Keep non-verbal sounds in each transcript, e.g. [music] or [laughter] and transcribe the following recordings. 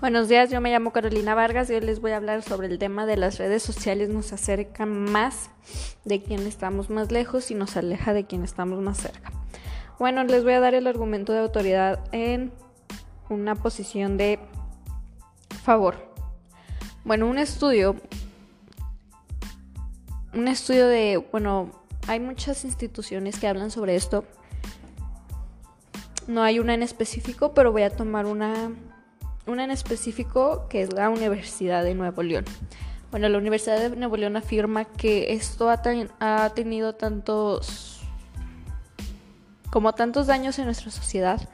Buenos días, yo me llamo Carolina Vargas y hoy les voy a hablar sobre el tema de las redes sociales nos acerca más de quien estamos más lejos y nos aleja de quien estamos más cerca. Bueno, les voy a dar el argumento de autoridad en una posición de favor. Bueno, un estudio, un estudio de, bueno, hay muchas instituciones que hablan sobre esto. No hay una en específico, pero voy a tomar una una en específico que es la Universidad de Nuevo León. Bueno, la Universidad de Nuevo León afirma que esto ha, ha tenido tantos como tantos daños en nuestra sociedad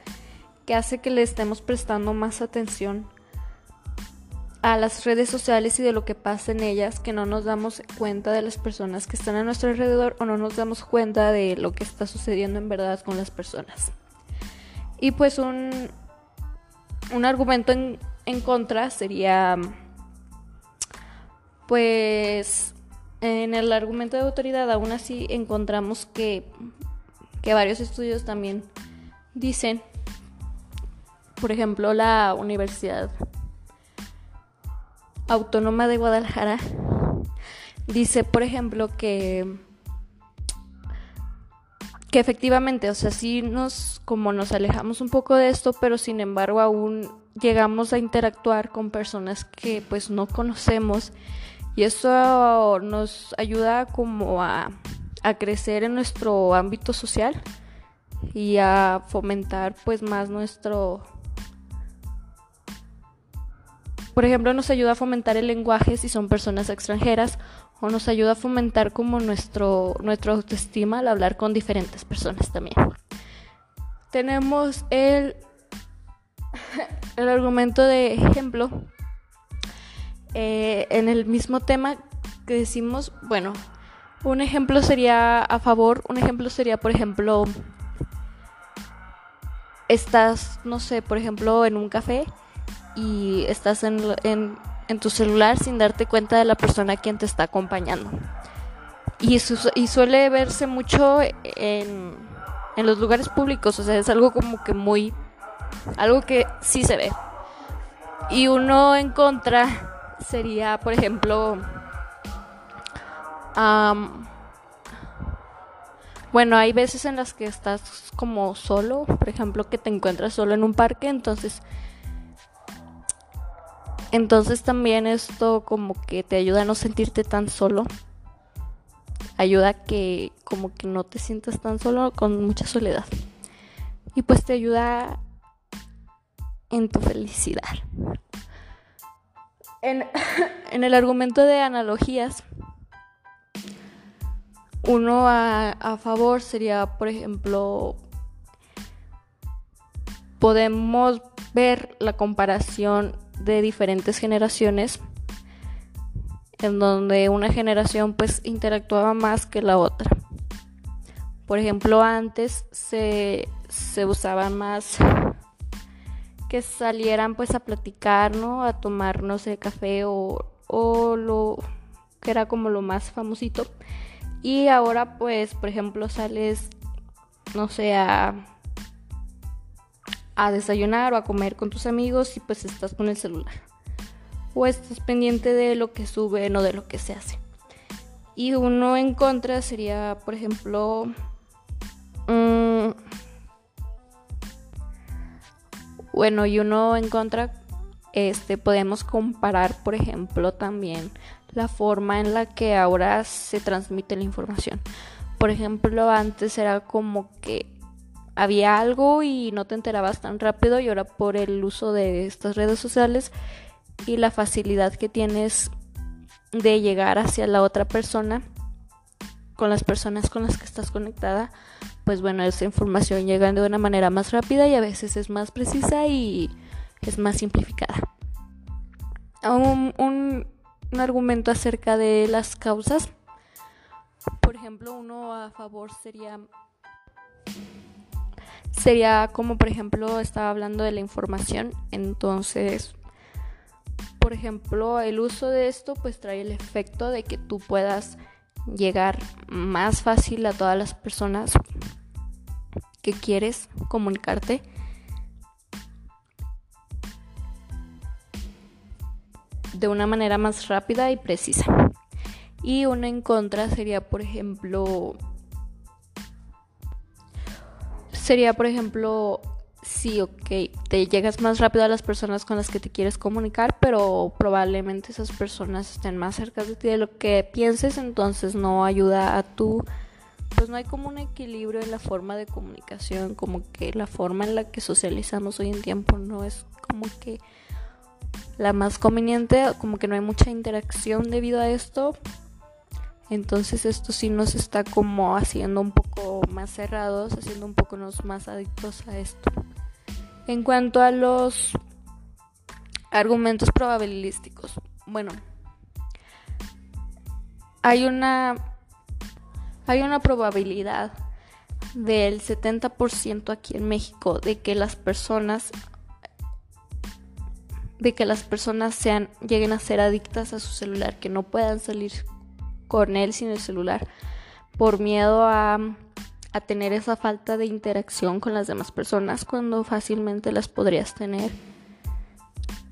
que hace que le estemos prestando más atención a las redes sociales y de lo que pasa en ellas, que no nos damos cuenta de las personas que están a nuestro alrededor o no nos damos cuenta de lo que está sucediendo en verdad con las personas. Y pues un, un argumento en, en contra sería, pues, en el argumento de autoridad aún así encontramos que, que varios estudios también dicen, por ejemplo, la Universidad Autónoma de Guadalajara dice, por ejemplo, que que efectivamente, o sea, sí nos, como nos alejamos un poco de esto, pero sin embargo aún llegamos a interactuar con personas que pues no conocemos. Y eso nos ayuda como a, a crecer en nuestro ámbito social y a fomentar pues más nuestro por ejemplo nos ayuda a fomentar el lenguaje si son personas extranjeras o nos ayuda a fomentar como nuestro, nuestra autoestima al hablar con diferentes personas también. Tenemos el, [laughs] el argumento de ejemplo eh, en el mismo tema que decimos, bueno, un ejemplo sería a favor, un ejemplo sería, por ejemplo, estás, no sé, por ejemplo, en un café y estás en, en en tu celular sin darte cuenta de la persona a quien te está acompañando. Y, y suele verse mucho en, en los lugares públicos, o sea, es algo como que muy... algo que sí se ve. Y uno en contra sería, por ejemplo, bueno, hay veces en las que estás como solo, por ejemplo, que te encuentras solo en un parque, entonces entonces también esto como que te ayuda a no sentirte tan solo. Ayuda a que como que no te sientas tan solo con mucha soledad. Y pues te ayuda en tu felicidad. En, [laughs] en el argumento de analogías, uno a, a favor sería, por ejemplo, podemos ver la comparación de diferentes generaciones en donde una generación pues interactuaba más que la otra. Por ejemplo, antes se, se más que salieran pues a platicar, ¿no? A tomar, no sé, café o, o lo que era como lo más famosito. Y ahora pues, por ejemplo, sales, no sé, a a desayunar o a comer con tus amigos y pues estás con el celular. O estás pendiente de lo que suben o de lo que se hace. Y uno en contra sería, por ejemplo, mm, bueno, y uno en contra, este, podemos comparar, por ejemplo, también la forma en la que ahora se transmite la información. Por ejemplo, antes era como que había algo y no te enterabas tan rápido y ahora por el uso de estas redes sociales y la facilidad que tienes de llegar hacia la otra persona con las personas con las que estás conectada, pues bueno, esa información llega de una manera más rápida y a veces es más precisa y es más simplificada. Un, un, argumento acerca de las causas, por ejemplo, uno a favor sería sería como por ejemplo estaba hablando de la información entonces por ejemplo el uso de esto pues trae el efecto de que tú puedas llegar más fácil a todas las personas que quieres comunicarte de una manera más rápida y precisa. Y una en contra sería, por ejemplo, sería, por ejemplo, sí, ok, te llegas más rápido a las personas con las que te quieres comunicar, pero probablemente esas personas estén más cerca de ti de lo que pienses, entonces no ayuda a tu, pues no hay como un equilibrio en la forma de comunicación, como que la forma en la que socializamos hoy en tiempo no es como que la más conveniente, como que no hay mucha interacción debido a esto. Entonces esto sí nos está como haciendo un poco más cerrados, haciendo un poco más adictos a esto. En cuanto a los argumentos probabilísticos, bueno, hay una hay una probabilidad del 70% aquí en México de que las personas de que las personas sean lleguen a ser adictas a su celular, que no puedan salir con él sin el celular por miedo a a tener esa falta de interacción con las demás personas cuando fácilmente las podrías tener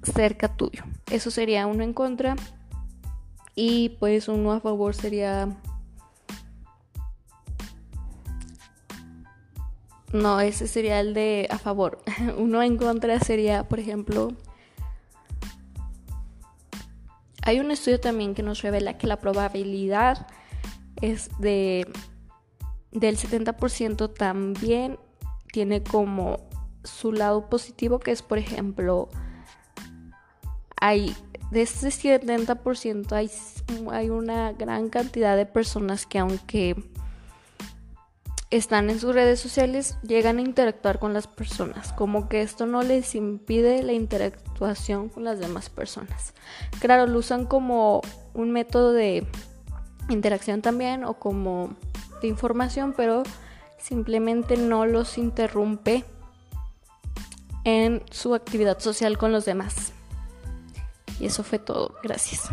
cerca tuyo. Eso sería uno en contra y pues uno a favor sería... No, ese sería el de a favor. [laughs] Uno en contra sería, por ejemplo, hay un estudio también que nos revela que la probabilidad es de del 70% también tiene como su lado positivo, que es, por ejemplo, hay de ese 70% hay, hay una gran cantidad de personas que aunque están en sus redes sociales, llegan a interactuar con las personas, como que esto no les impide la interactuación con las demás personas. Claro, lo usan como un método de interacción también o como información, pero simplemente no los interrumpe en su actividad social con los demás. Y eso fue todo. Gracias.